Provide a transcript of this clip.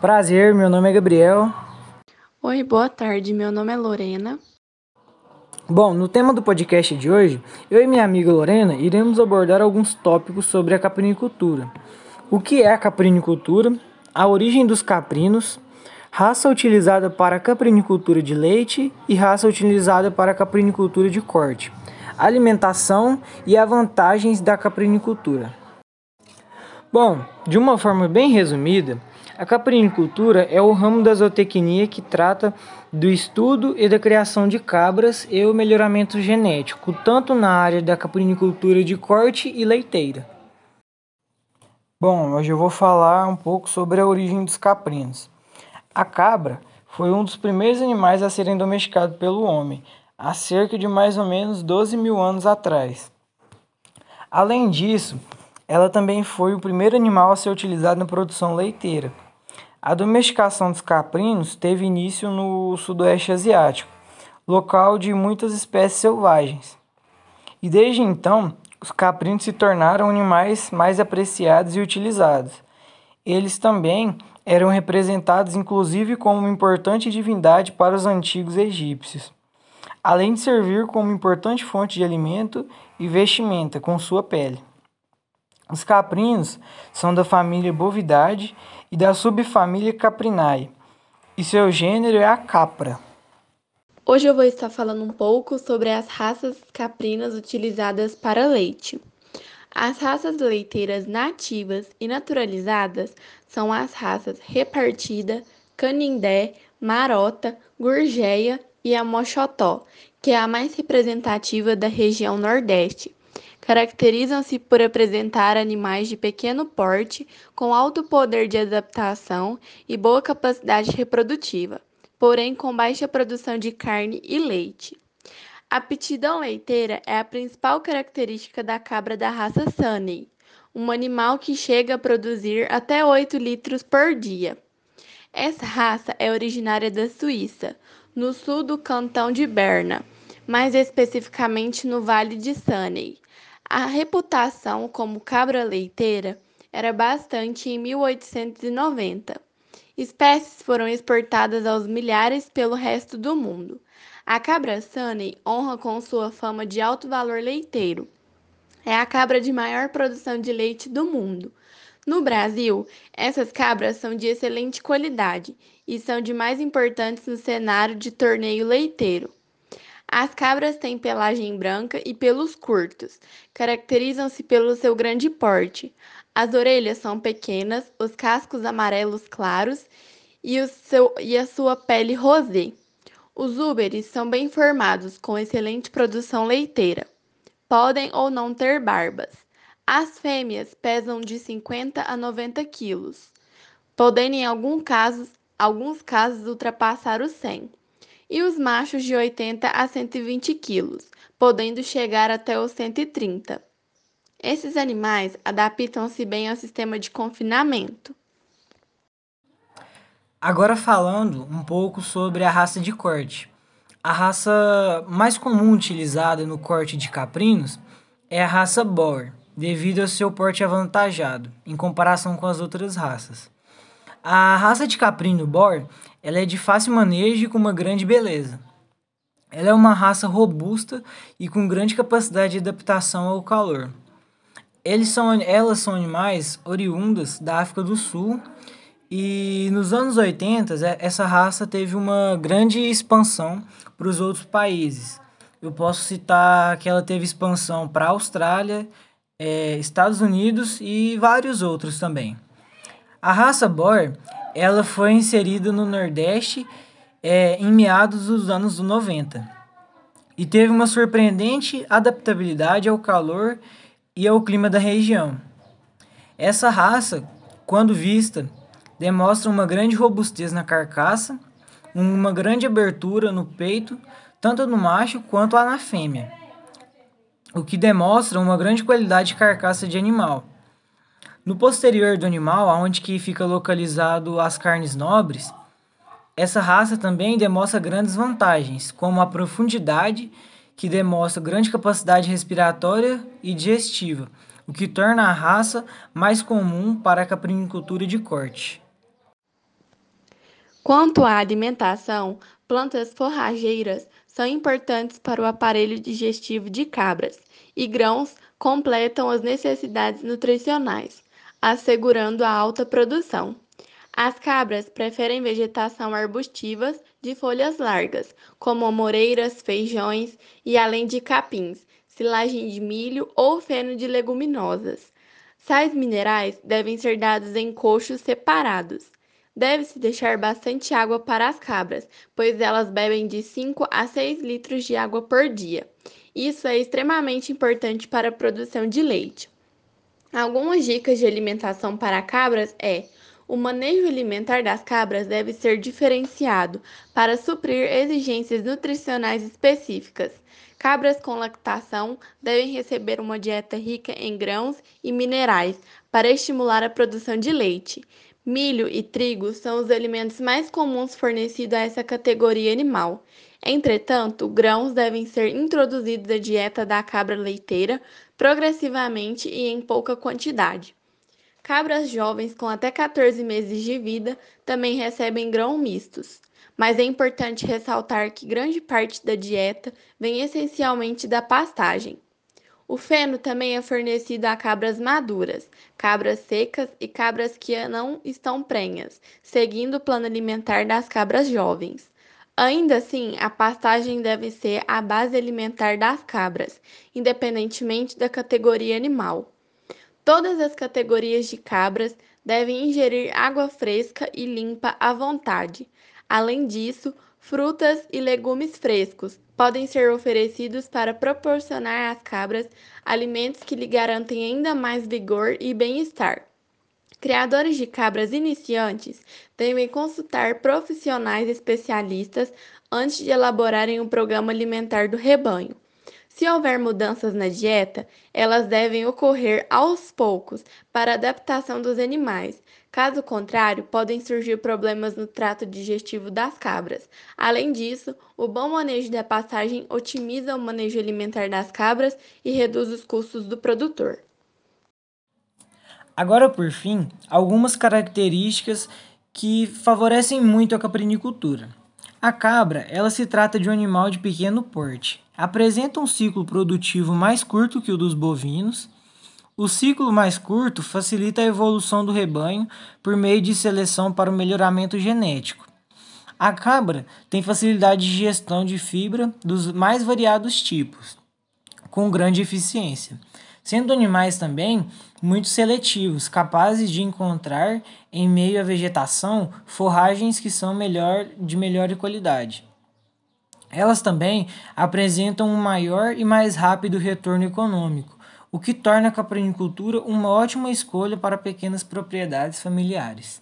Prazer, meu nome é Gabriel. Oi, boa tarde, meu nome é Lorena. Bom, no tema do podcast de hoje, eu e minha amiga Lorena iremos abordar alguns tópicos sobre a caprinicultura. O que é a caprinicultura, a origem dos caprinos, raça utilizada para a caprinicultura de leite e raça utilizada para a caprinicultura de corte, alimentação e as vantagens da caprinicultura. Bom, de uma forma bem resumida, a caprinicultura é o ramo da zootecnia que trata do estudo e da criação de cabras e o melhoramento genético, tanto na área da caprinicultura de corte e leiteira. Bom, hoje eu vou falar um pouco sobre a origem dos caprinos. A cabra foi um dos primeiros animais a serem domesticados pelo homem, há cerca de mais ou menos 12 mil anos atrás. Além disso, ela também foi o primeiro animal a ser utilizado na produção leiteira. A domesticação dos caprinos teve início no Sudoeste Asiático, local de muitas espécies selvagens. E desde então, os caprinos se tornaram animais mais apreciados e utilizados. Eles também eram representados inclusive como uma importante divindade para os antigos egípcios, além de servir como importante fonte de alimento e vestimenta com sua pele. Os caprinos são da família Bovidae e da subfamília Caprinae, e seu gênero é a capra. Hoje eu vou estar falando um pouco sobre as raças caprinas utilizadas para leite. As raças leiteiras nativas e naturalizadas são as raças repartida, canindé, marota, gurgeia e a mochotó, que é a mais representativa da região Nordeste caracterizam-se por apresentar animais de pequeno porte, com alto poder de adaptação e boa capacidade reprodutiva, porém com baixa produção de carne e leite. A aptidão leiteira é a principal característica da cabra da raça Sunny, um animal que chega a produzir até 8 litros por dia. Essa raça é originária da Suíça, no sul do cantão de Berna, mais especificamente no Vale de Sunny. A reputação como cabra leiteira era bastante em 1890. Espécies foram exportadas aos milhares pelo resto do mundo. A cabra Sunny honra com sua fama de alto valor leiteiro. É a cabra de maior produção de leite do mundo. No Brasil, essas cabras são de excelente qualidade e são de mais importantes no cenário de torneio leiteiro. As cabras têm pelagem branca e pelos curtos. Caracterizam-se pelo seu grande porte. As orelhas são pequenas, os cascos amarelos claros e, o seu, e a sua pele rosé. Os úberes são bem formados, com excelente produção leiteira. Podem ou não ter barbas. As fêmeas pesam de 50 a 90 quilos, podendo em algum casos, alguns casos ultrapassar os 100 e os machos de 80 a 120 quilos, podendo chegar até os 130. Esses animais adaptam-se bem ao sistema de confinamento. Agora falando um pouco sobre a raça de corte. A raça mais comum utilizada no corte de caprinos é a raça Boer, devido ao seu porte avantajado em comparação com as outras raças. A raça de caprino Boer ela é de fácil manejo e com uma grande beleza. Ela é uma raça robusta e com grande capacidade de adaptação ao calor. Eles são, elas são animais oriundas da África do Sul e nos anos 80 essa raça teve uma grande expansão para os outros países. Eu posso citar que ela teve expansão para a Austrália, é, Estados Unidos e vários outros também. A raça Boer ela foi inserida no Nordeste é, em meados dos anos 90 e teve uma surpreendente adaptabilidade ao calor e ao clima da região. Essa raça, quando vista, demonstra uma grande robustez na carcaça, uma grande abertura no peito, tanto no macho quanto na fêmea, o que demonstra uma grande qualidade de carcaça de animal. No posterior do animal, onde que fica localizado as carnes nobres, essa raça também demonstra grandes vantagens, como a profundidade, que demonstra grande capacidade respiratória e digestiva, o que torna a raça mais comum para a caprinicultura de corte. Quanto à alimentação, plantas forrageiras são importantes para o aparelho digestivo de cabras e grãos completam as necessidades nutricionais, assegurando a alta produção. As cabras preferem vegetação arbustivas de folhas largas, como amoreiras, feijões e além de capins, silagem de milho ou feno de leguminosas. Sais minerais devem ser dados em coxos separados. Deve-se deixar bastante água para as cabras, pois elas bebem de 5 a 6 litros de água por dia. Isso é extremamente importante para a produção de leite. Algumas dicas de alimentação para cabras é: o manejo alimentar das cabras deve ser diferenciado para suprir exigências nutricionais específicas. Cabras com lactação devem receber uma dieta rica em grãos e minerais para estimular a produção de leite. Milho e trigo são os alimentos mais comuns fornecidos a essa categoria animal. Entretanto, grãos devem ser introduzidos à dieta da cabra leiteira progressivamente e em pouca quantidade. Cabras jovens com até 14 meses de vida também recebem grãos mistos mas é importante ressaltar que grande parte da dieta vem essencialmente da pastagem. O feno também é fornecido a cabras maduras, cabras secas e cabras que não estão prenhas, seguindo o plano alimentar das cabras jovens. Ainda assim, a pastagem deve ser a base alimentar das cabras, independentemente da categoria animal. Todas as categorias de cabras devem ingerir água fresca e limpa à vontade, Além disso, frutas e legumes frescos podem ser oferecidos para proporcionar às cabras alimentos que lhe garantem ainda mais vigor e bem-estar. Criadores de cabras iniciantes devem consultar profissionais especialistas antes de elaborarem o um programa alimentar do rebanho. Se houver mudanças na dieta, elas devem ocorrer aos poucos para adaptação dos animais. Caso contrário, podem surgir problemas no trato digestivo das cabras. Além disso, o bom manejo da pastagem otimiza o manejo alimentar das cabras e reduz os custos do produtor. Agora, por fim, algumas características que favorecem muito a caprinicultura. A cabra, ela se trata de um animal de pequeno porte. Apresenta um ciclo produtivo mais curto que o dos bovinos. O ciclo mais curto facilita a evolução do rebanho por meio de seleção para o melhoramento genético. A cabra tem facilidade de gestão de fibra dos mais variados tipos, com grande eficiência sendo animais também muito seletivos, capazes de encontrar em meio à vegetação forragens que são melhor, de melhor qualidade. Elas também apresentam um maior e mais rápido retorno econômico, o que torna a caprinicultura uma ótima escolha para pequenas propriedades familiares.